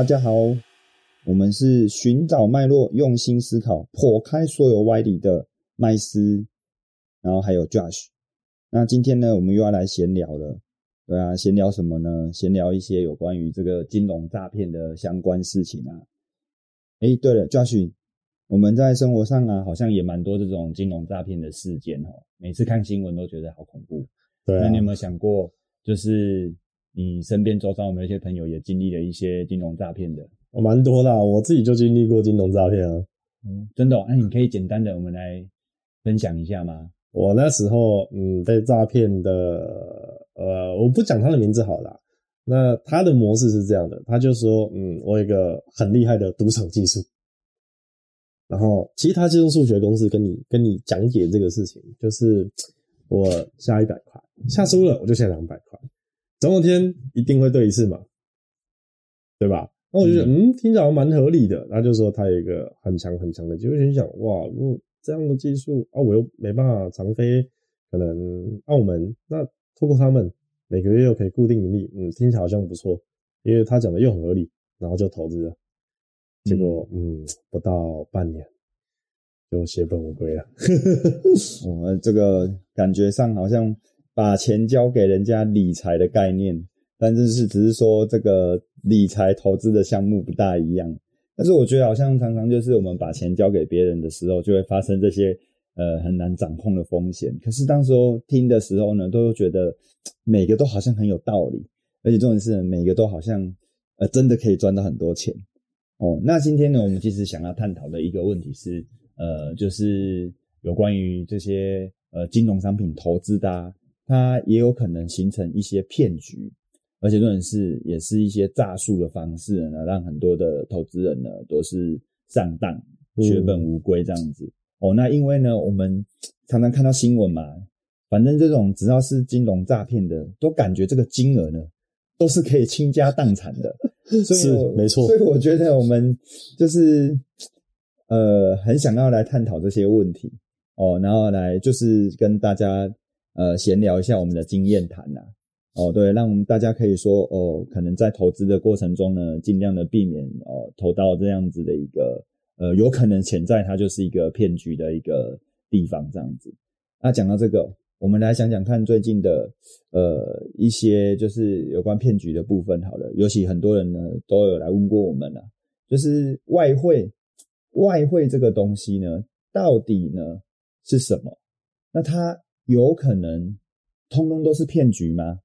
大家好，我们是寻找脉络、用心思考、破开所有歪理的麦斯，然后还有 Josh。那今天呢，我们又要来闲聊了。对啊，闲聊什么呢？闲聊一些有关于这个金融诈骗的相关事情啊。诶，对了，Josh，我们在生活上啊，好像也蛮多这种金融诈骗的事件哦。每次看新闻都觉得好恐怖。对啊那你有没有想过，就是你身边周遭有没有一些朋友也经历了一些金融诈骗的？我蛮多的啊、我自己就经历过金融诈骗啊。嗯，真的、哦？那、你可以简单的我们来分享一下吗？我那时候嗯被诈骗的，呃，我不讲他的名字好了啦。那他的模式是这样的，他就说，嗯，我有一个很厉害的赌场技术，然后其实他是用数学公式跟你跟你讲解这个事情，就是我下一百块，下输了我就下两百块，总有天一定会对一次嘛，对吧？那我就觉得，嗯，听起来蛮合理的。他就说他有一个很强很强的技术，我就想，哇，如果这样的技术啊，我又没办法常飞，可能澳门，那透过他们每个月又可以固定盈利，嗯，听起来好像不错，因为他讲的又很合理，然后就投资了，结果嗯不到半年就血本无归了。我这个感觉上好像把钱交给人家理财的概念，但是是只是说这个理财投资的项目不大一样。但是我觉得好像常常就是我们把钱交给别人的时候，就会发生这些呃很难掌控的风险。可是当时候听的时候呢，都觉得每个都好像很有道理，而且重点是每个都好像呃真的可以赚到很多钱哦。那今天呢，我们其实想要探讨的一个问题是，呃，就是有关于这些呃金融商品投资的、啊，它也有可能形成一些骗局。而且重点是，也是一些诈术的方式呢，让很多的投资人呢都是上当、嗯血本无归这样子。哦，那因为呢，我们常常看到新闻嘛，反正这种只要是金融诈骗的，都感觉这个金额呢都是可以倾家荡产的。所以是没错所以我觉得我们就是呃很想要来探讨这些问题哦，然后来就是跟大家呃闲聊一下我们的经验谈呐、哦，对，让大家可以说哦，可能在投资的过程中呢，尽量的避免哦投到这样子的一个呃，有可能潜在它就是一个骗局的一个地方这样子。那讲到这个，我们来想想看最近的呃一些就是有关骗局的部分好了，尤其很多人呢都有来问过我们了，就是外汇外汇这个东西呢，到底呢是什么？那它有可能通通都是骗局吗？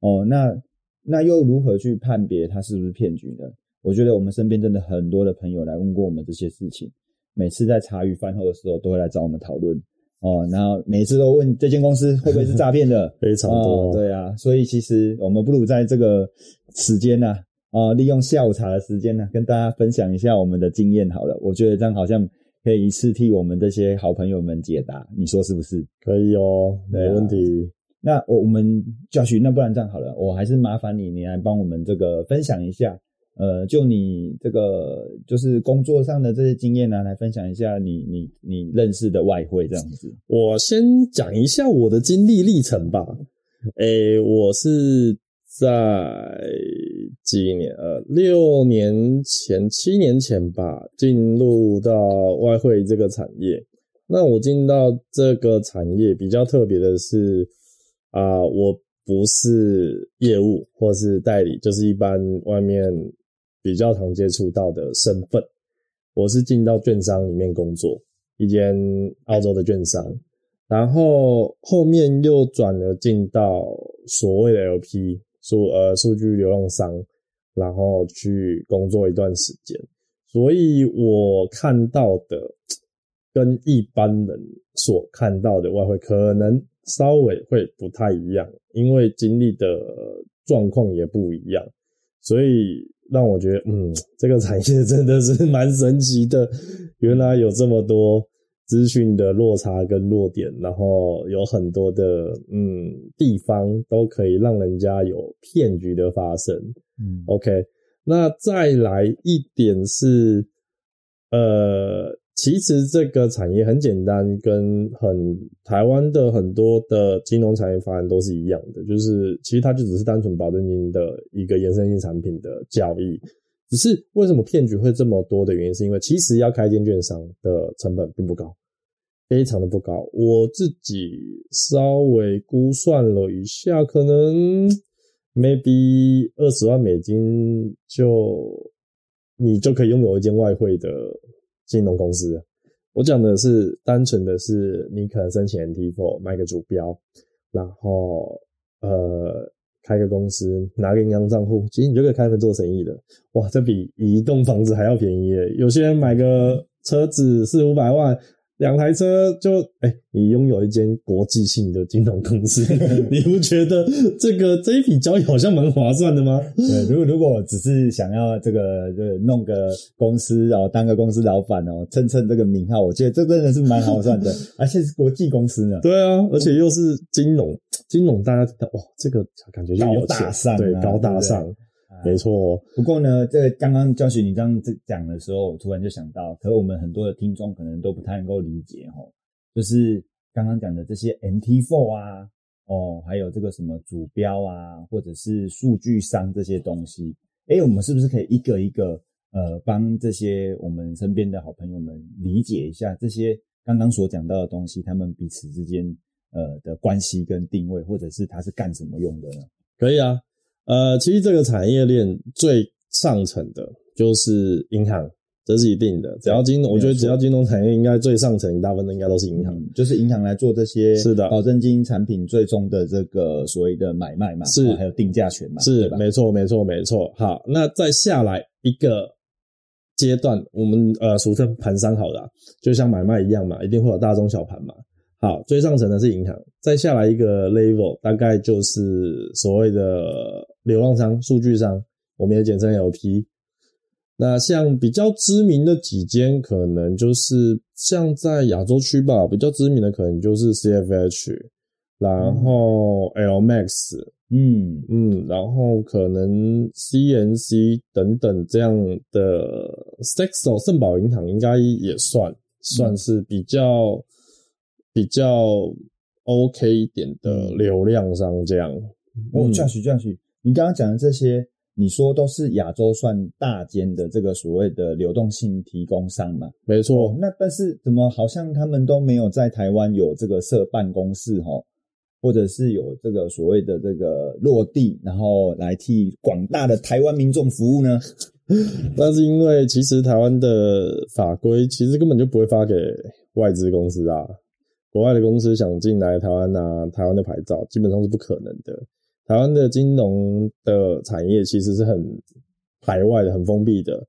哦，那那又如何去判别它是不是骗局呢？我觉得我们身边真的很多的朋友来问过我们这些事情，每次在茶余饭后的时候都会来找我们讨论哦，然后每次都问这间公司会不会是诈骗的，非常多哦，对啊，所以其实我们不如在这个时间呢、啊，利用下午茶的时间呢、跟大家分享一下我们的经验好了。我觉得这样好像可以一次替我们这些好朋友们解答，你说是不是？可以哦，没问题。那我我们教训，那不然这样好了，我还是麻烦你，你来帮我们这个分享一下，呃，就你这个就是工作上的这些经验呢、来分享一下你你你认识的外汇这样子。我先讲一下我的经历历程吧。诶、我是在几年呃六年前、七年前吧，进入到外汇这个产业。那我进到这个产业比较特别的是，啊、我不是业务或是代理，就是一般外面比较常接触到的身份。我是进到券商里面工作，一间澳洲的券商，然后后面又转了进到所谓的 LP 数呃数据流量商，然后去工作一段时间，所以我看到的跟一般人所看到的外汇可能稍微会不太一样，因为经历的状况也不一样，所以让我觉得，嗯，这个产业真的是蛮神奇的。原来有这么多资讯的落差跟落点，然后有很多的嗯地方都可以让人家有骗局的发生。嗯 OK，那再来一点是，呃，其实这个产业很简单，跟很台湾的很多的金融产业发展都是一样的，就是其实它就只是单纯保证金的一个衍生性产品的交易，只是为什么骗局会这么多的原因，是因为其实要开间券商的成本并不高，非常的不高。我自己稍微估算了一下，可能 maybe 二十万美金就你就可以拥有一间外汇的金融公司。我讲的是单纯的是你可能申请 NT4 买个主标，然后呃。开个公司，拿个银行账户，其实你就可以开门做生意的。哇，这比一栋房子还要便宜耶！有些人买个车子四五百万，两台车就哎，你拥有一间国际性的金融公司，你不觉得这个这一笔交易好像蛮划算的吗？对，如果如果只是想要这个，就弄个公司，然后当个公司老板哦，蹭蹭这个名号，我觉得这真的是蛮划算的，而且是国际公司呢。对啊，而且又是金融。金融大家哇，这个感觉就高大上，对，高大上，没错哦。不过呢，这个刚刚教学你这样讲的时候，我突然就想到，可我们很多的听众可能都不太能够理解哦，就是刚刚讲的这些 NT4 啊，哦，还有这个什么主标啊，或者是数据商这些东西，哎，我们是不是可以一个一个呃，帮这些我们身边的好朋友们理解一下这些刚刚所讲到的东西，他们彼此之间。呃的关系跟定位，或者是它是干什么用的呢？可以啊，呃，其实这个产业链最上层的就是银行，这是一定的。只要金融，我觉得只要金融产业，应该最上层大部分的应该都是银行，就是银行来做这些是的保证金产品最终的这个所谓的买卖嘛，是还有定价权嘛，是没错没错没错。好，那再下来一个阶段，我们呃俗称盘商好了，就像买卖一样嘛，一定会有大中小盘嘛。好，最上层的是银行，再下来一个 level，大概就是所谓的流浪商、数据商，我们也简称 LP。那像比较知名的几间，可能就是像在亚洲区吧，比较知名的可能就是 CFH，然后 LMAX，嗯嗯，然后可能 CNC 等等这样的 s e x o 圣宝银行应该也算算是比较。比较 OK 一点的流量商这样，哦，这样许这样许，你刚刚讲的这些，你说都是亚洲算大间的这个所谓的流动性提供商嘛？没错。那但是怎么好像他们都没有在台湾有这个设办公室哈，或者是有这个所谓的这个落地，然后来替广大的台湾民众服务呢？那是因为其实台湾的法规其实根本就不会发给外资公司啊。国外的公司想进来台湾拿台湾的牌照，基本上是不可能的。台湾的金融的产业其实是很排外的、很封闭的。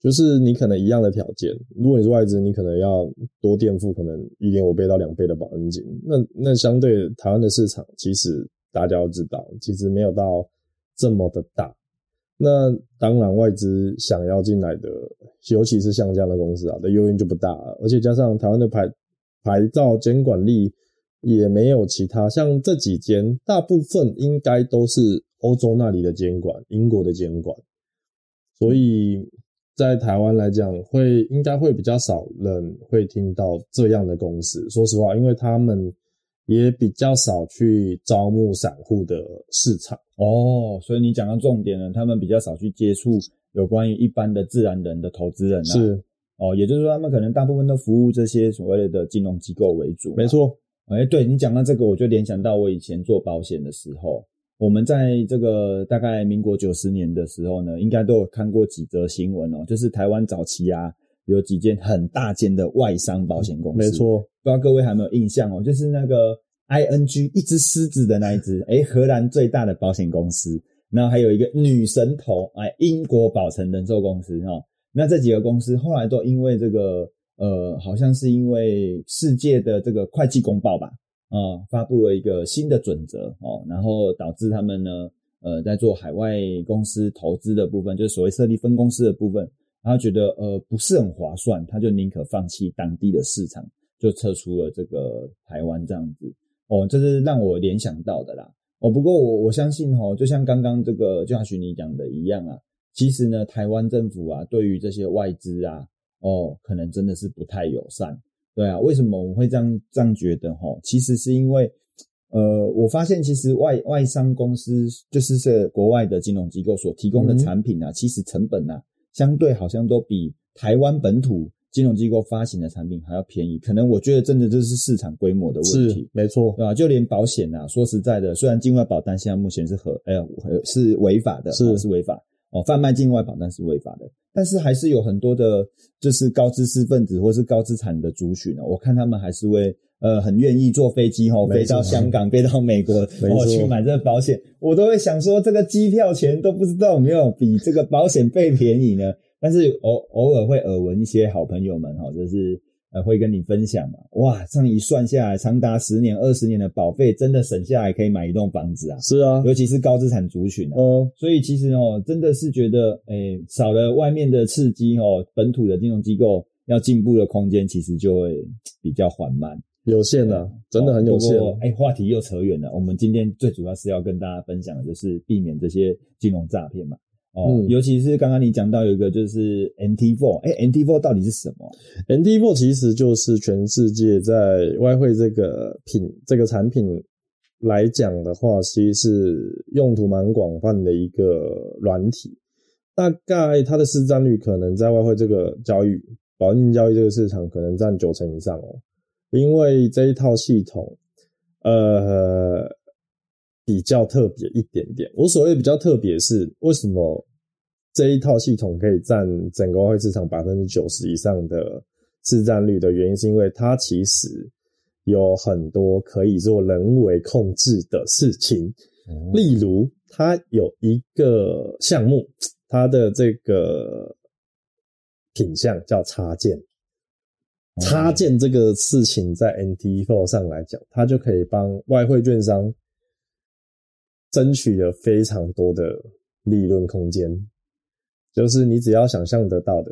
就是你可能一样的条件，如果你是外资，你可能要多垫付可能一点五倍到两倍的保证金。那那相对台湾的市场，其实大家要知道，其实没有到这么的大。那当然，外资想要进来的，尤其是像这样的公司啊，的诱因就不大。而且加上台湾的牌。牌照监管力也没有其他，像这几间，大部分应该都是欧洲那里的监管，英国的监管，所以在台湾来讲，会应该会比较少人会听到这样的公司。说实话，因为他们也比较少去招募散户的市场哦，所以你讲到重点了，他们比较少去接触有关于一般的自然人的投资人是。哦，也就是说，他们可能大部分都服务这些所谓的金融机构为主。没错，哎，对你讲到这个，我就联想到我以前做保险的时候，我们在这个大概民国九十年的时候呢，应该都有看过几则新闻哦，就是台湾早期啊，有几间很大间的外商保险公司。没错，不知道各位还有没有印象哦，就是那个 ING 一只狮子的那一只，哎，荷兰最大的保险公司，然后还有一个女神头，哎，英国保诚人寿公司哈。那这几个公司后来都因为这个，呃，好像是因为世界的这个会计公报吧，啊，发布了一个新的准则哦，然后导致他们呢，呃，在做海外公司投资的部分，就是所谓设立分公司的部分，他觉得呃不是很划算，他就宁可放弃当地的市场，就撤出了这个台湾这样子，哦，这是让我联想到的啦，哦，不过我我相信哦，就像刚刚这个就像许你讲的一样啊。其实呢，台湾政府啊，对于这些外资啊，哦，可能真的是不太友善。对啊，为什么我们会这样这样觉得？哈，其实是因为，呃，我发现其实外外商公司就是这国外的金融机构所提供的产品啊，其实成本啊，相对好像都比台湾本土金融机构发行的产品还要便宜。可能我觉得真的这是市场规模的问题是，没错，对吧？就连保险啊，说实在的，虽然境外保单现在目前是合，哎呀，是违法的，是哦是违法哦，贩卖境外保单是违法的，但是还是有很多的，就是高知识分子或是高资产的族群呢，我看他们还是会。呃，很愿意坐飞机哦，没错飞到香港，飞到美国，没错哦，去买这个保险，我都会想说，这个机票钱都不知道有没有比这个保险费便宜呢？但是偶偶尔会耳闻一些好朋友们哈，就是呃会跟你分享嘛，哇，这样一算下来，长达十年、二十年的保费，真的省下来可以买一栋房子啊！是啊，尤其是高资产族群啊，哦，所以其实哦，真的是觉得，诶，少了外面的刺激哦，本土的金融机构要进步的空间其实就会比较缓慢。有限的，真的很有限哎，话题又扯远了。我们今天最主要是要跟大家分享的就是避免这些金融诈骗嘛。哦，嗯尤其是刚刚你讲到有一个就是 NT Four，哎，NT Four 到底是什么？NT Four 其实就是全世界在外汇这个品这个产品来讲的话，其实是用途蛮广泛的一个软体。大概它的市占率可能在外汇这个交易、保证金交易这个市场可能占九成以上哦。因为这一套系统，呃，比较特别一点点。我所谓比较特别是为什么这一套系统可以占整个外汇市场百分之九十以上的市占率的原因，是因为它其实有很多可以做人为控制的事情。例如，它有一个项目，它的这个品项叫插件。插件这个事情在 NT Four 上来讲，它就可以帮外汇券商争取了非常多的利润空间。就是你只要想象得到的、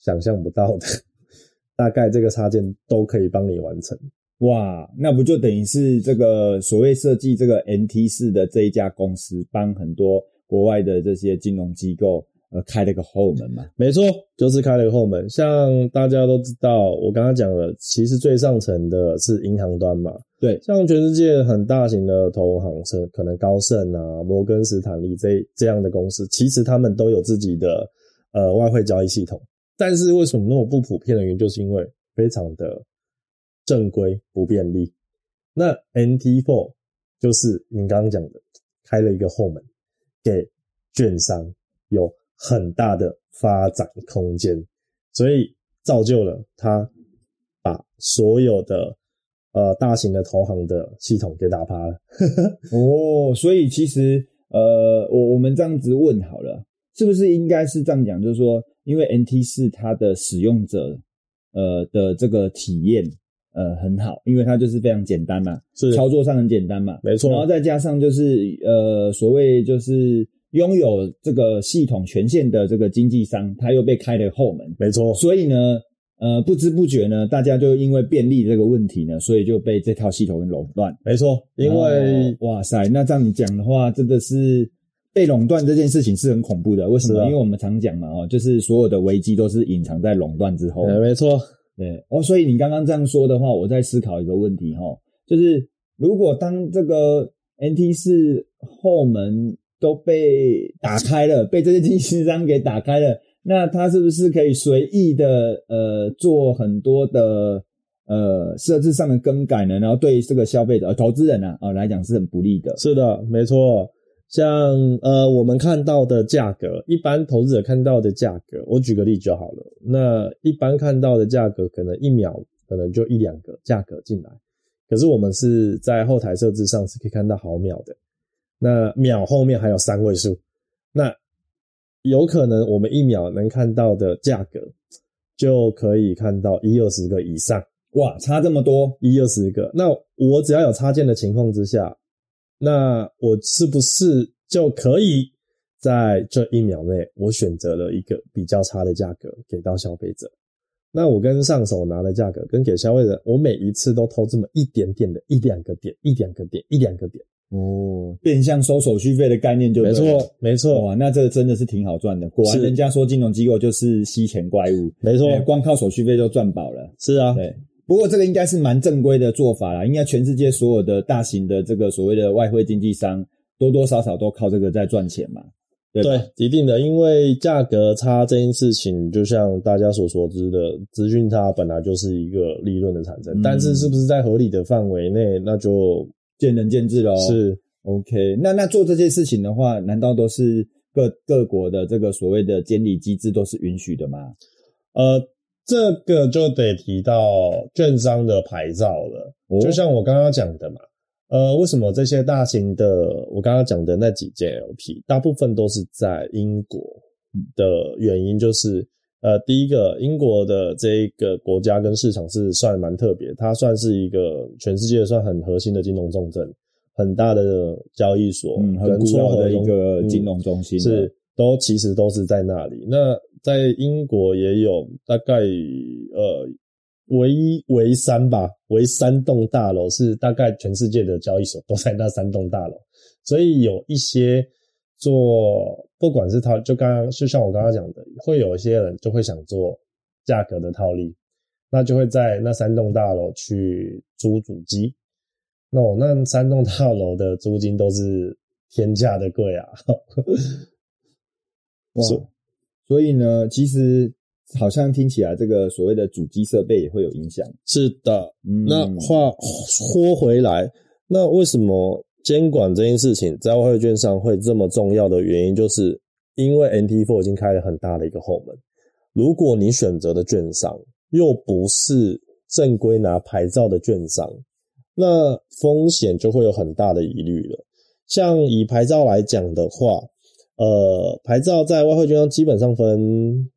想象不到的，大概这个插件都可以帮你完成。哇，那不就等于是这个所谓设计这个 NT 四的这一家公司，帮很多国外的这些金融机构呃开了个后门嘛？没错，就是开了个后门。像大家都知道，我刚刚讲了，其实最上层的是银行端嘛。对，像全世界很大型的投行是可能高盛啊、摩根斯坦利这这样的公司，其实他们都有自己的呃外汇交易系统。但是为什么那么不普遍的原因，就是因为非常的正规不便利。那 NT Four 就是你刚刚讲的，开了一个后门，给券商有很大的发展空间，所以造就了他把所有的呃大型的投行的系统给打趴了。哦，所以其实呃，我我们这样子问好了，是不是应该是这样讲？就是说，因为 NT 四它的使用者呃的这个体验呃很好，因为它就是非常简单嘛，是操作上很简单嘛，没错然后再加上就是呃所谓就是拥有这个系统权限的这个经纪商，他又被开了后门，没错，所以呢。呃，不知不觉呢，大家就因为便利这个问题呢，所以就被这套系统给垄断。没错，因为、哦哇塞，那这样你讲的话，真的是被垄断这件事情是很恐怖的。为什么？啊因为我们常讲嘛，哦，就是所有的危机都是隐藏在垄断之后。呃 没错，对哦，所以你刚刚这样说的话，我在思考一个问题哈、哦，就是如果当这个 NT 四后门都被打开了，被这些经纪商给打开了，那他是不是可以随意的呃做很多的呃设置上的更改呢？然后对这个消费者、呃、投资人啊啊、呃来讲是很不利的。是的，没错。像呃，我们看到的价格，一般投资者看到的价格，我举个例就好了。那一般看到的价格，可能一秒可能就一两个价格进来，可是我们是在后台设置上是可以看到毫秒的，那秒后面还有三位数，那有可能我们一秒能看到的价格，就可以看到一二十个以上。哇，差这么多，一二十个。那我只要有插件的情况之下，那我是不是就可以在这一秒内，我选择了一个比较差的价格给到消费者？那我跟上手拿的价格跟给消费者，我每一次都偷这么一点点的一两个点，一两个点，一两个点。哦，变相收手续费的概念就没错，没错，哇，那这个真的是挺好赚的。果然，人家说金融机构就是吸钱怪物，没错。哎，光靠手续费就赚饱了。是啊，对，不过这个应该是蛮正规的做法啦，应该全世界所有的大型的这个所谓的外汇经纪商，多多少少都靠这个在赚钱嘛。对对，一定的，因为价格差这件事情，就像大家所熟知的，资讯差本来就是一个利润的产生，嗯。但是是不是在合理的范围内，那就见仁见智喽。是 OK，那那做这件事情的话，难道都是各各国的这个所谓的监理机制都是允许的吗？呃，这个就得提到券商的牌照了。哦就像我刚刚讲的嘛，呃，为什么这些大型的我刚刚讲的那几件 LP，大部分都是在英国的原因，就是呃，第一个，英国的这一个国家跟市场是算蛮特别，它算是一个全世界算很核心的金融重镇，很大的交易所，嗯，很跟古老的一个金融中心了是都其实都是在那里。那在英国也有大概呃唯一唯三吧，唯三栋大楼是大概全世界的交易所都在那三栋大楼，所以有一些做不管是套，就刚刚就像我刚刚讲的，会有一些人就会想做价格的套利，那就会在那三栋大楼去租主机。那我那三栋大楼的租金都是天价的贵啊！哇，所以呢，其实好像听起来这个所谓的主机设备也会有影响。是的，嗯，那话说回来，那为什么监管这件事情在外汇券上会这么重要的原因，就是因为 NT4 已经开了很大的一个后门。如果你选择的券商又不是正规拿牌照的券商，那风险就会有很大的疑虑了。像以牌照来讲的话，呃，牌照在外汇券商基本上分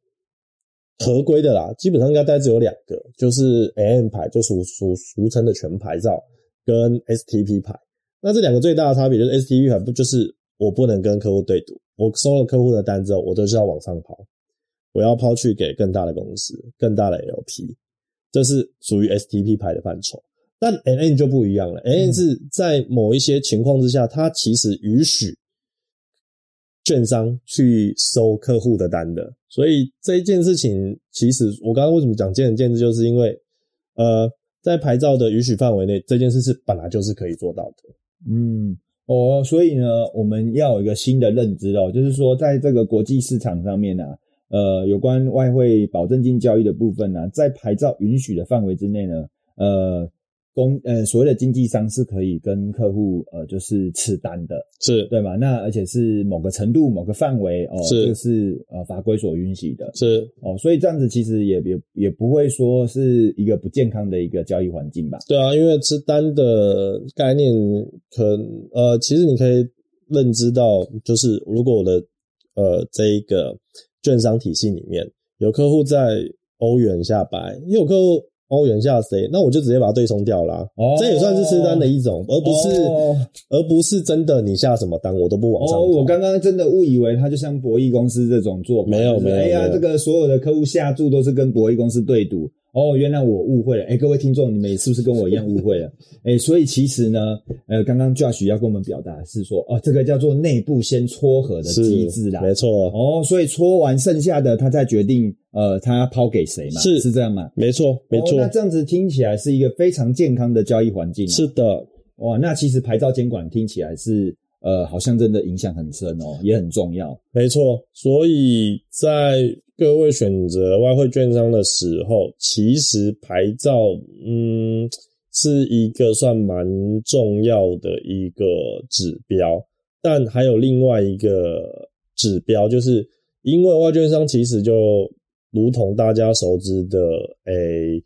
合规的啦，基本上应该大概只有两个，就是 AM 牌，就俗俗俗称的全牌照，跟 STP 牌。那这两个最大的差别就是 STP 牌不就是我不能跟客户对赌，我收了客户的单之后，我都是要往上跑，我要抛去给更大的公司、更大的 LP，这是属于 STP 牌的范畴。但 NN 就不一样了，NN 是在某一些情况之下，它其实允许券商去收客户的单的，所以这一件事情，其实我刚刚为什么讲见仁见智，就是因为呃，在牌照的允许范围内，这件事是本来就是可以做到的。嗯，哦，所以呢，我们要有一个新的认知哦，就是说，在这个国际市场上面呢、呃，有关外汇保证金交易的部分呢、在牌照允许的范围之内呢，呃，公呃所谓的经纪商是可以跟客户呃就是吃单的，是。对吗？那而且是某个程度、某个范围哦，是。这个是呃法规所允许的。是，哦，所以这样子其实也也也不会说是一个不健康的一个交易环境吧？对啊，因为吃单的概念可呃，其实你可以认知到，就是如果我的呃这一个券商体系里面有客户在欧元下白，也有客户欧元下 C，那我就直接把它对冲掉啦。哦这也算是吃单的一种，而不是、哦而不是真的你下什么单我都不往上哦，我刚刚真的误以为它就像博弈公司这种做法，没有没有哎呀，这个所有的客户下注都是跟博弈公司对赌。哦，原来我误会了。哎，各位听众，你们是不是跟我一样误会了？哎，所以其实呢，呃，刚刚 Josh 要跟我们表达的是说，哦，这个叫做内部先撮合的是机制啦。没错，哦，所以撮完剩下的，他再决定，呃，他要抛给谁嘛？是是这样吗？没错，没错，哦那这样子听起来是一个非常健康的交易环境、啊。是的，哇，那其实牌照监管听起来是呃，好像真的影响很深哦，也很重要。没错，所以在各位选择外汇券商的时候，其实牌照，嗯，是一个算蛮重要的一个指标。但还有另外一个指标，就是因为外券商其实就如同大家熟知的，诶、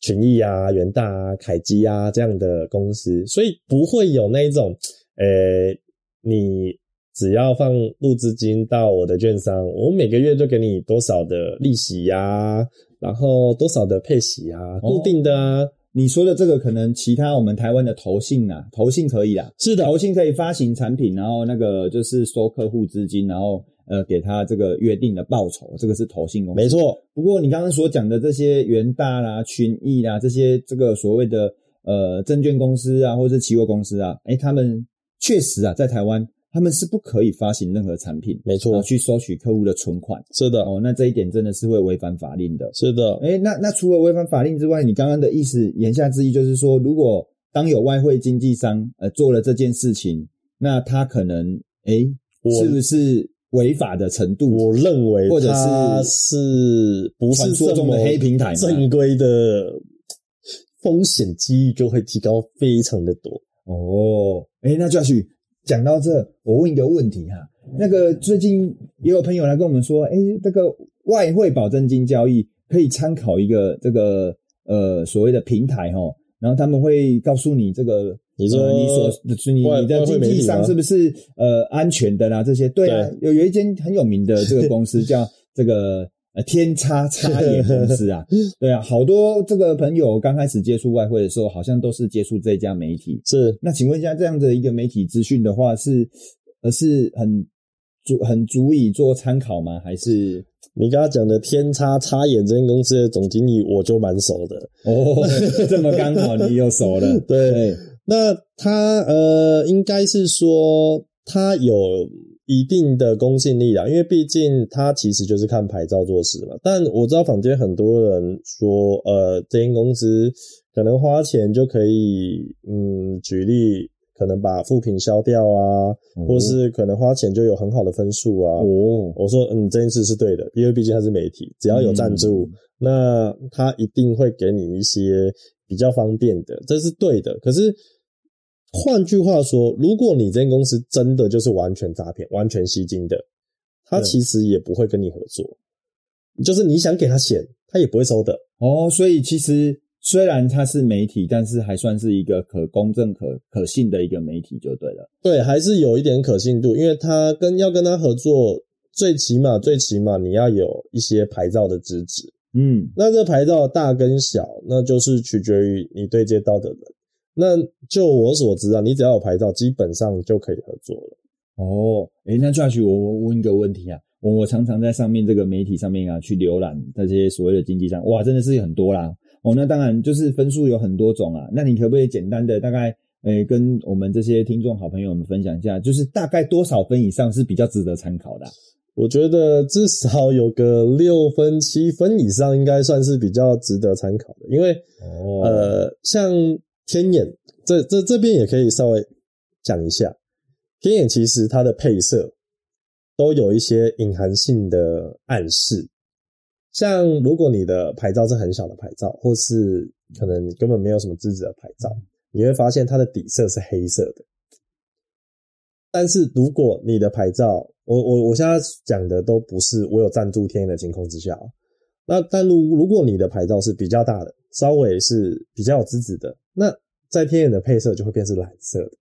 群益啊、元大啊、凯基啊这样的公司，所以不会有那种，诶、你只要放入资金到我的券商，我每个月就给你多少的利息呀、然后多少的配息啊，固定的啊，你说的这个可能其他我们台湾的投信啊，投信可以啦，是的，投信可以发行产品，然后那个就是收客户资金，然后呃给他这个约定的报酬，这个是投信公司。没错，不过你刚刚所讲的这些元大啦、群益啦这些这个所谓的呃证券公司啊，或者是期货公司啊，诶，他们确实啊，在台湾他们是不可以发行任何产品，没错去收取客户的存款。是的，哦，那这一点真的是会违反法令的。是的，诶，那那除了违反法令之外，你刚刚的意思言下之意就是说，如果当有外汇经纪商呃做了这件事情，那他可能哎我是不是违法的程度，我认为或者是是不是传说中的这么黑平台正规的风险机遇就会提高非常的多。哦，哎，那 Josh 讲到这，我问一个问题哈，那个最近也有朋友来跟我们说，哎，这个外汇保证金交易可以参考一个这个呃所谓的平台哈，然后他们会告诉你这个。你说呃你所你外你的经济上是不是呃安全的啦？这些对啊，有有一间很有名的这个公司 叫这个呃天差差眼公司啊，对啊，好多这个朋友刚开始接触外汇的时候，好像都是接触这家媒体。是那请问一下，这样的一个媒体资讯的话，是呃是很足很足以做参考吗？还是你刚刚讲的天差差眼这间公司的总经理，我就蛮熟的。哦 这么刚好你又熟了？对，那他呃，应该是说他有一定的公信力啦，因为毕竟它其实就是看牌照做事嘛。但我知道坊间很多人说，呃，这间公司可能花钱就可以，嗯，举例可能把副品消掉啊，或是可能花钱就有很好的分数啊。哦，我说，嗯，这件事是对的，因为毕竟它是媒体，只要有赞助，那他一定会给你一些比较方便的，这是对的。可是换句话说，如果你这间公司真的就是完全诈骗、完全吸金的，他其实也不会跟你合作，就是你想给他钱，他也不会收的。哦，所以其实虽然他是媒体，但是还算是一个可公正、可可信的一个媒体，就对了。对，还是有一点可信度，因为他跟要跟他合作，最起码最起码你要有一些牌照的资质。嗯，那这牌照大跟小，那就是取决于你对接到的人。那就我所知啊，你只要有牌照，基本上就可以合作了。哦，诶，那 Josh，我我问一个问题啊，我我常常在上面这个媒体上面啊去浏览这些所谓的经济上，哇，真的是很多啦。哦，那当然就是分数有很多种啊。那你可不可以简单的大概诶跟我们这些听众好朋友们分享一下，就是大概多少分以上是比较值得参考的啊、我觉得至少有个六分、七分以上，应该算是比较值得参考的。因为哦，呃，像天眼这这这边也可以稍微讲一下，天眼其实它的配色都有一些隐含性的暗示。像如果你的牌照是很小的牌照，或是可能根本没有什么资质的牌照，你会发现它的底色是黑色的。但是如果你的牌照，我我我现在讲的都不是我有赞助天眼的情况之下，那但如如果你的牌照是比较大的，稍微是比较有资质的，那在天眼的配色就会变成蓝色的。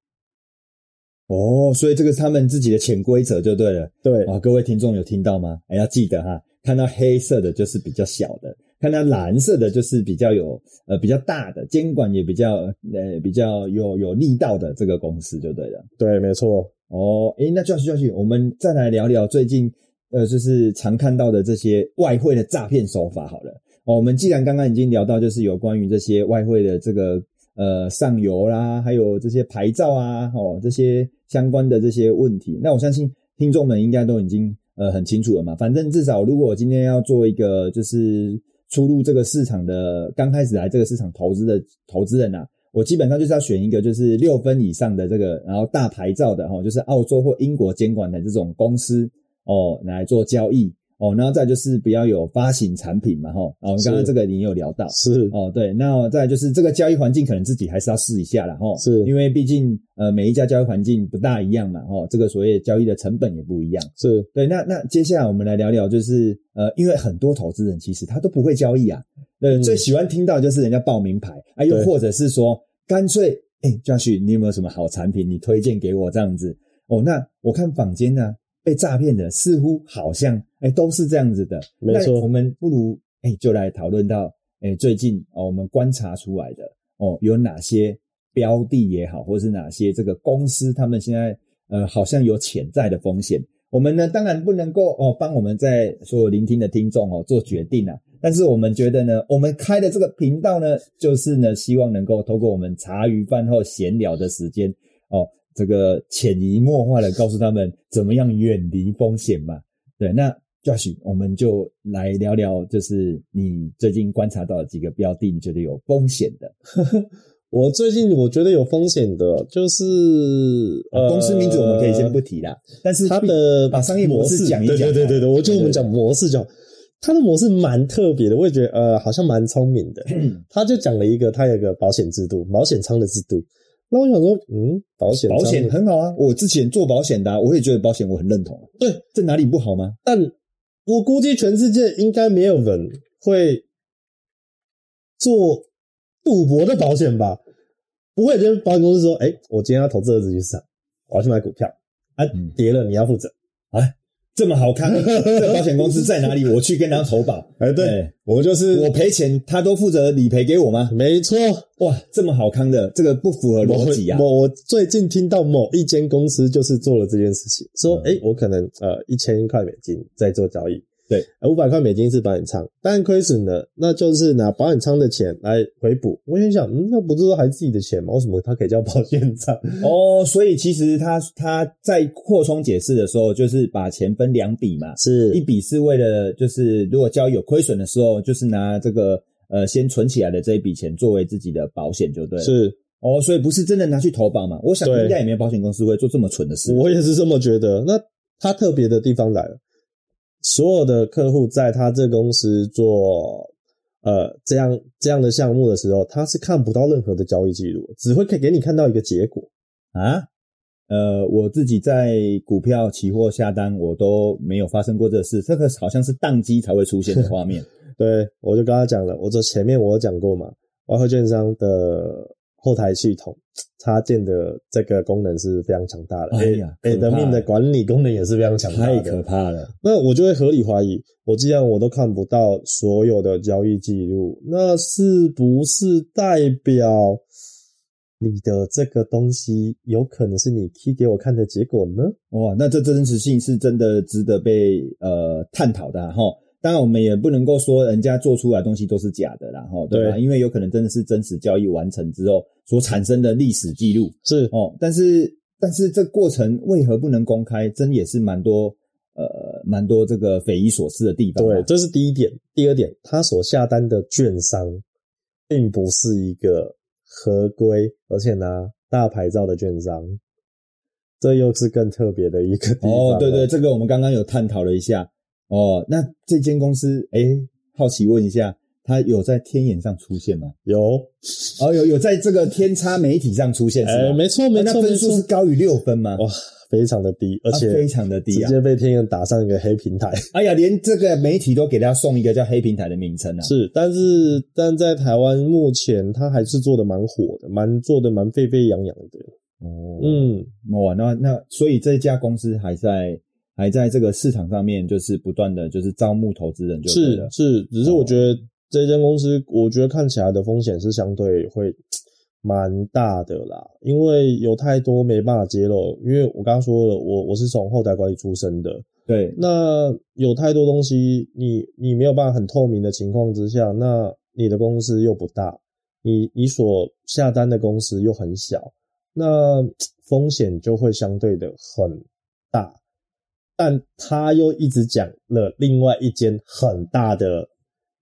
哦，所以这个是他们自己的潜规则就对了。对，啊，各位听众有听到吗？哎，要记得哈，看到黑色的就是比较小的，看到蓝色的就是比较有呃比较大的，监管也比较呃比较有有力道的这个公司就对了。对，没错。哦，诶，那 Josh Josh，我们再来聊聊最近呃就是常看到的这些外汇的诈骗手法好了。哦，我们既然刚刚已经聊到就是有关于这些外汇的这个呃上游啦，还有这些牌照啊，哦这些相关的这些问题，那我相信听众们应该都已经呃很清楚了嘛。反正至少如果我今天要做一个就是出入这个市场的刚开始来这个市场投资的投资人啊，我基本上就是要选一个就是六分以上的这个，然后大牌照的哈，就是澳洲或英国监管的这种公司哦来做交易哦，然后再就是不要有发行产品嘛哈，哦，刚刚是。这个你有聊到。是，哦，对，那再就是这个交易环境可能自己还是要试一下啦哈，是。因为毕竟呃每一家交易环境不大一样嘛哈，这个所谓交易的成本也不一样。是，对，那那接下来我们来聊聊，就是呃，因为很多投资人其实他都不会交易啊，呃，嗯最喜欢听到就是人家报名牌啊，又或者是说干脆，哎，Josh，你有没有什么好产品，你推荐给我这样子？哦，那我看坊间呢、被诈骗的似乎好像哎都是这样子的，没错。那我们不如哎就来讨论到哎最近哦我们观察出来的哦有哪些标的也好，或是哪些这个公司他们现在呃好像有潜在的风险。我们呢当然不能够哦帮我们在所有聆听的听众哦做决定啊，但是我们觉得呢，我们开的这个频道呢，就是呢希望能够透过我们茶余饭后闲聊的时间哦，这个潜移默化的告诉他们怎么样远离风险嘛。对，那 Josh，我们就来聊聊，就是你最近观察到的几个标的，你觉得有风险的？我最近我觉得有风险的，就是呃，公司名字我们可以先不提啦，但是它的把商业模式讲一讲，对对对对，我就我们讲模式讲，它的模式蛮特别的，我也觉得呃，好像蛮聪明的。他就讲了一个，他有个保险制度，保险仓的制度。那我想说，嗯，保险保险很好啊，我之前做保险的，我也觉得保险我很认同。对，这哪里不好吗？但我估计全世界应该没有人会做赌博的保险吧？不会，就是保险公司说，哎，我今天要投资二级市场，我要去买股票，啊，跌了你要负责，哎。这么好看，这保险公司在哪里？我去跟他投保。哎，对我就是我赔钱，他都负责理赔给我吗？没错，哇，这么好看的，这个不符合逻辑啊！我最近听到某一间公司就是做了这件事情，说，哎，我可能呃一千块美金在做交易。对，五百块美金是保险仓，但亏损了，那就是拿保险仓的钱来回补。我心想，嗯，那不是说还自己的钱吗？为什么它可以叫保险仓？哦，所以其实他他在扩充解释的时候，就是把钱分两笔嘛，是一笔是为了就是如果交易有亏损的时候，就是拿这个呃先存起来的这一笔钱作为自己的保险，就对。是哦，所以不是真的拿去投保嘛？我想应该也没有保险公司会做这么蠢的事。我也是这么觉得。那它特别的地方来了。所有的客户在他这公司做呃这样这样的项目的时候，他是看不到任何的交易记录，只会给给你看到一个结果啊。呃，我自己在股票期货下单，我都没有发生过这事，这个好像是宕机才会出现的画面。对，我就跟他讲了，我这前面我讲过嘛，外汇券商的。后台系统 插件的这个功能是非常强大的，哎呀，给的命的管理功能也是非常强大的，太可怕了。那我就会合理怀疑，我既然我都看不到所有的交易记录，那是不是代表你的这个东西有可能是你 key 给我看的结果呢？哇，那这真实性是真的值得被呃探讨的哈。当然，我们也不能够说人家做出来东西都是假的啦，哈，对吧？因为有可能真的是真实交易完成之后所产生的历史记录是哦，但是但是这过程为何不能公开？真也是蛮多呃蛮多这个匪夷所思的地方。对，这是第一点。第二点，他所下单的券商并不是一个合规而且呢大牌照的券商，这又是更特别的一个地方。哦，对对，这个我们刚刚有探讨了一下。哦，那这间公司，哎，好奇问一下，它有在天眼上出现吗？有，哦，有有在这个天差媒体上出现，哎，没错没错，那分数是高于六分吗？哇，非常的低，而且非常的低，直接被天眼打上一个黑平台。哎呀，连这个媒体都给他送一个叫黑平台的名称啊。是，但是但在台湾目前，它还是做的蛮火的，蛮做的蛮沸沸扬扬的。哦，嗯，哇，那那所以这家公司还在。还在这个市场上面，就是不断的就是招募投资人，就是是，只是我觉得这间公司，我觉得看起来的风险是相对会蛮大的啦，因为有太多没办法揭露。因为我刚刚说了，我我是从后台管理出身的，对，那有太多东西，你你没有办法很透明的情况之下，那你的公司又不大，你你所下单的公司又很小，那风险就会相对的很大。但他又一直讲了另外一间很大的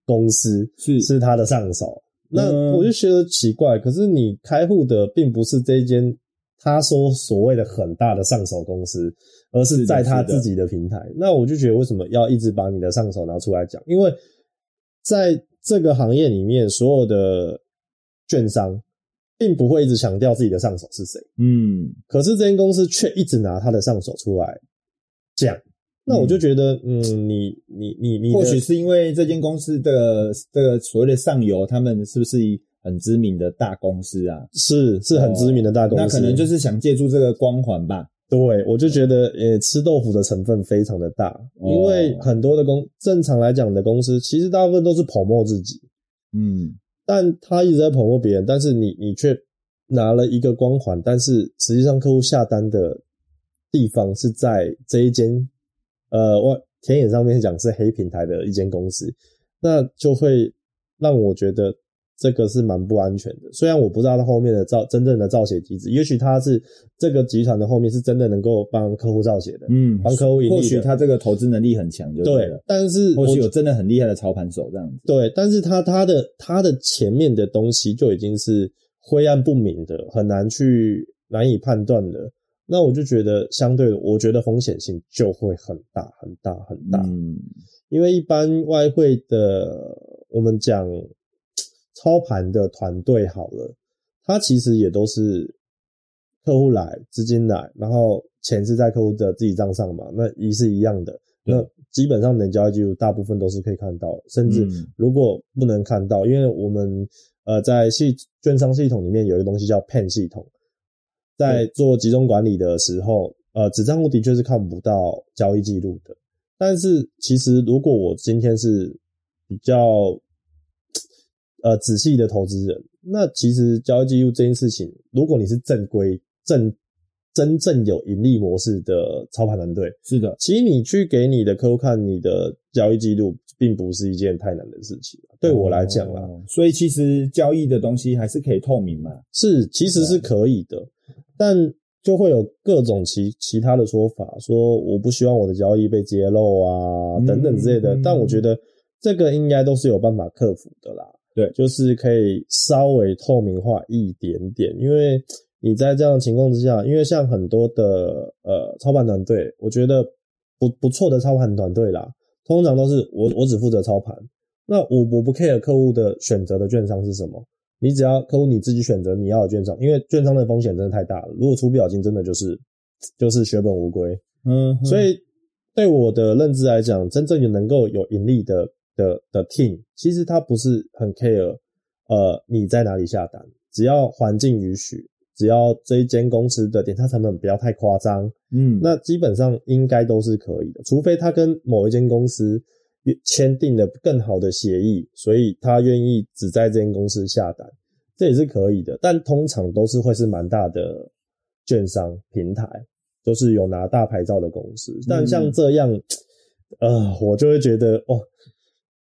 公司是是他的上手，那我就觉得奇怪。可是你开户的并不是这间他说所谓的很大的上手公司，而是在他自己的平台。那我就觉得为什么要一直把你的上手拿出来讲？因为在这个行业里面，所有的券商并不会一直强调自己的上手是谁。嗯，可是这间公司却一直拿他的上手出来。讲，那我就觉得，嗯，你你你你，或许是因为这间公司的这个所谓的上游，他们是不是很知名的大公司啊？是是很知名的大公司，那可能就是想借助这个光环吧。对，我就觉得，呃，吃豆腐的成分非常的大，因为很多的公，正常来讲的公司，其实大部分都是捧墨自己，嗯，但他一直在捧墨别人，但是你你却拿了一个光环，但是实际上客户下单的。地方是在这一间，呃，外田野上面讲是黑平台的一间公司，那就会让我觉得这个是蛮不安全的。虽然我不知道它后面的造真正的造血机制，也许它是这个集团的后面是真的能够帮客户造血的，嗯，帮客户盈利。或许他这个投资能力很强，就对了。但是或许有真的很厉害的操盘手这样子。对，但是他他的他的前面的东西就已经是灰暗不明的，很难去难以判断的，那我就觉得相对，我觉得风险性就会很大很大很大。嗯，因为一般外汇的，我们讲操盘的团队好了，它其实也都是客户来，资金来，然后钱是在客户的自己账上嘛，那一是一样的。那基本上，你的交易记录大部分都是可以看到，甚至如果不能看到，因为我们呃在系券商系统里面有一个东西叫 PEN 系统，在做集中管理的时候，呃，子账户的确是看不到交易记录的。但是其实如果我今天是比较呃仔细的投资人，那其实交易记录这件事情，如果你是正规正。真正有盈利模式的操盘团队是的，其实你去给你的客户看你的交易记录，并不是一件太难的事情。对我来讲啦，所以其实交易的东西还是可以透明嘛。是，其实是可以的，但就会有各种其其他的说法，说我不希望我的交易被揭露啊，等等之类的。但我觉得这个应该都是有办法克服的啦。对，就是可以稍微透明化一点点，因为。你在这样的情况之下，因为像很多的呃操盘团队，我觉得不不错的操盘团队啦，通常都是我我只负责操盘，那我我不 care 客户的选择的券商是什么，你只要客户你自己选择你要的券商，因为券商的风险真的太大了，如果出不了金，真的就是就是血本无归。嗯，所以对我的认知来讲，真正有能够有盈利的的的 team，其实他不是很 care 呃你在哪里下单，只要环境允许。只要这一间公司的点差成本不要太夸张，嗯，那基本上应该都是可以的。除非他跟某一间公司签订了更好的协议，所以他愿意只在这间公司下单，这也是可以的。但通常都是会是蛮大的券商平台，都是有拿大牌照的公司。但像这样，呃，我就会觉得哦，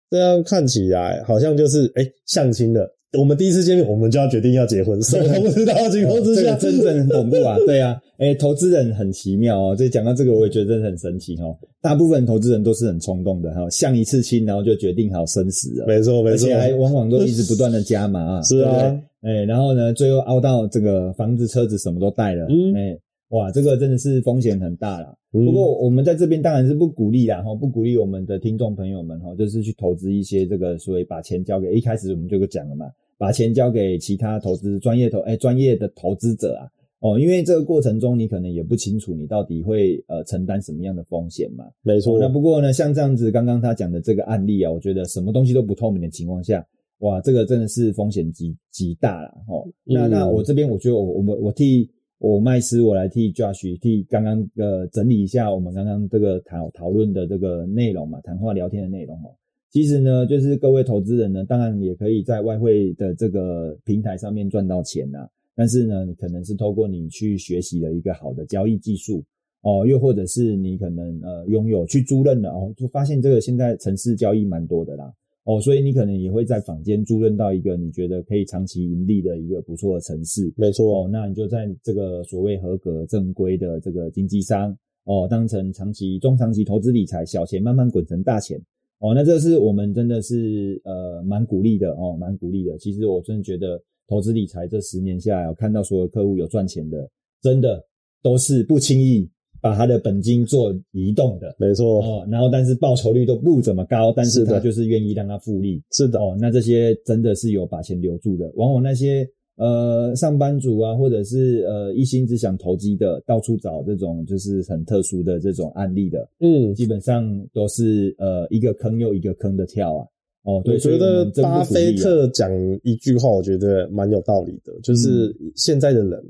这样看起来好像就是哎相亲的。我们第一次见面，我们就要决定要结婚，什么都不知道的情况之下，真正很恐怖啊！对啊，哎，投资人很奇妙哦。这讲到这个，我也觉得真的很神奇哦。大部分投资人都是很冲动的哈，相一次亲，然后就决定好生死了。没错，没错，而且还往往都一直不断的加码啊。是啊，哎，然后呢，最后凹到这个房子、车子什么都带了。嗯，哎，哇，这个真的是风险很大了。不过我们在这边当然是不鼓励啦，哈，不鼓励我们的听众朋友们哈，就是去投资一些这个所谓把钱交给一开始我们就讲了嘛。把钱交给其他投资专业投哎专业的投资者啊哦，因为这个过程中你可能也不清楚你到底会呃承担什么样的风险嘛。没错。那不过呢，像这样子刚刚他讲的这个案例啊，我觉得什么东西都不透明的情况下，哇，这个真的是风险极极大了哦。那那我这边我觉得我我们我替我麦斯我来替 Josh 替刚刚呃整理一下我们刚刚这个讨讨论的这个内容嘛，谈话聊天的内容哦。其实呢，就是各位投资人呢，当然也可以在外汇的这个平台上面赚到钱呐。但是呢，你可能是透过你去学习了一个好的交易技术哦，又或者是你可能呃拥有去租赁的哦，就发现这个现在城市交易蛮多的啦哦，所以你可能也会在坊间租赁到一个你觉得可以长期盈利的一个不错的城市。没错哦，那你就在这个所谓合格正规的这个经纪商哦，当成长期、中长期投资理财，小钱慢慢滚成大钱。哦，那这是我们真的是呃蛮鼓励的哦，蛮鼓励的。其实我真的觉得投资理财这十年下来，我看到所有客户有赚钱的，真的都是不轻易把他的本金做移动的，没错哦。然后但是报酬率都不怎么高，但是他就是愿意让他复利，是的哦。那这些真的是有把钱留住的，往往那些。呃，上班族啊，或者是呃一心只想投机的，到处找这种就是很特殊的这种案例的，嗯，基本上都是呃一个坑又一个坑的跳啊。哦，对我觉得巴菲特讲一句话，我觉得蛮有道理的，就是现在的人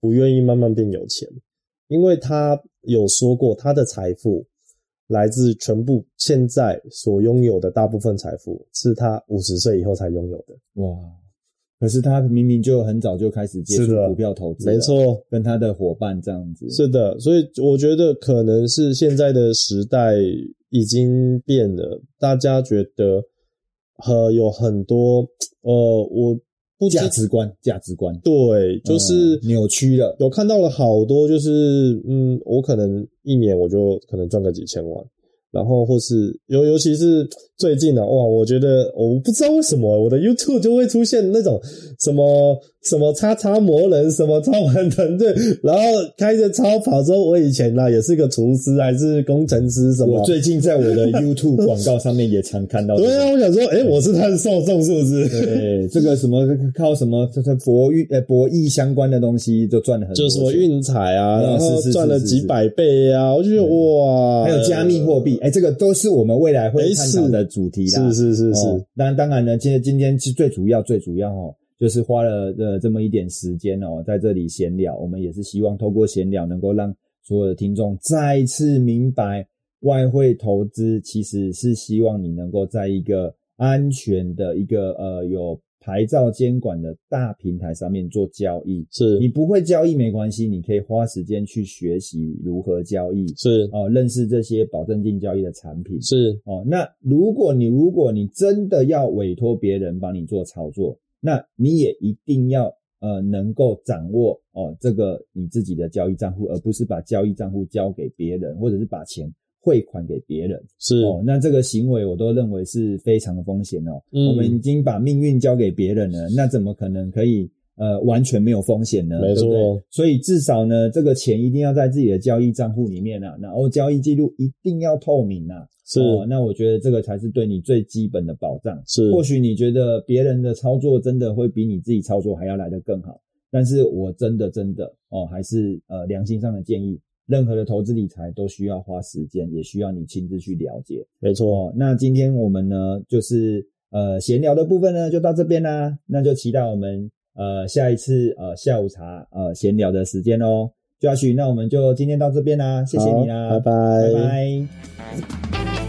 不愿意慢慢变有钱，因为他有说过，他的财富来自全部现在所拥有的大部分财富是他五十岁以后才拥有的。哇。可是他明明就很早就开始接触股票投资，没错，跟他的伙伴这样子。是的，所以我觉得可能是现在的时代已经变了，大家觉得呃有很多呃我不价值观价值观对，就是扭曲了。有看到了好多，就是嗯，我可能一年我就可能赚个几千万。然后或是尤尤其是最近呢，哇，我觉得我不知道为什么我的 YouTube 就会出现那种什么什么叉叉魔人，什么超凡团队，然后开着超跑之后，我以前呢也是个厨师，还是工程师什么我。最近在我的 YouTube 广告上面也常看到、这个。对啊，我想说，哎、我是他的受众是不是？对，这个什么靠什么这这博弈呃博弈相关的东西就赚了很多就什么钱运彩啊，嗯然后赚了几百倍啊，我就觉得哇，还有加密货币，哎、这个都是我们未来会哎探讨的主题啦。是是是是，哦，当然当然呢，今天今天是最主要最主要哦，就是花了呃这么一点时间哦，在这里闲聊，我们也是希望透过闲聊能够让所有的听众再次明白，外汇投资其实是希望你能够在一个安全的一个呃有牌照监管的大平台上面做交易。是你不会交易没关系，你可以花时间去学习如何交易，是哦，认识这些保证金交易的产品。是哦，那如果你如果你真的要委托别人帮你做操作，那你也一定要呃能够掌握哦这个你自己的交易账户，而不是把交易账户交给别人，或者是把钱汇款给别人。是，哦，那这个行为我都认为是非常的风险哦。嗯我们已经把命运交给别人了，那怎么可能可以呃完全没有风险呢？没错对对所以至少呢，这个钱一定要在自己的交易账户里面啊，然后交易记录一定要透明啊。是哦，那我觉得这个才是对你最基本的保障。是或许你觉得别人的操作真的会比你自己操作还要来得更好，但是我真的真的哦，还是呃良心上的建议，任何的投资理财都需要花时间，也需要你亲自去了解。没错，哦，那今天我们呢，就是呃闲聊的部分呢，就到这边啦，那就期待我们呃下一次呃下午茶呃闲聊的时间哦。Josh，那我们就今天到这边啦，谢谢你啦，好拜拜。拜拜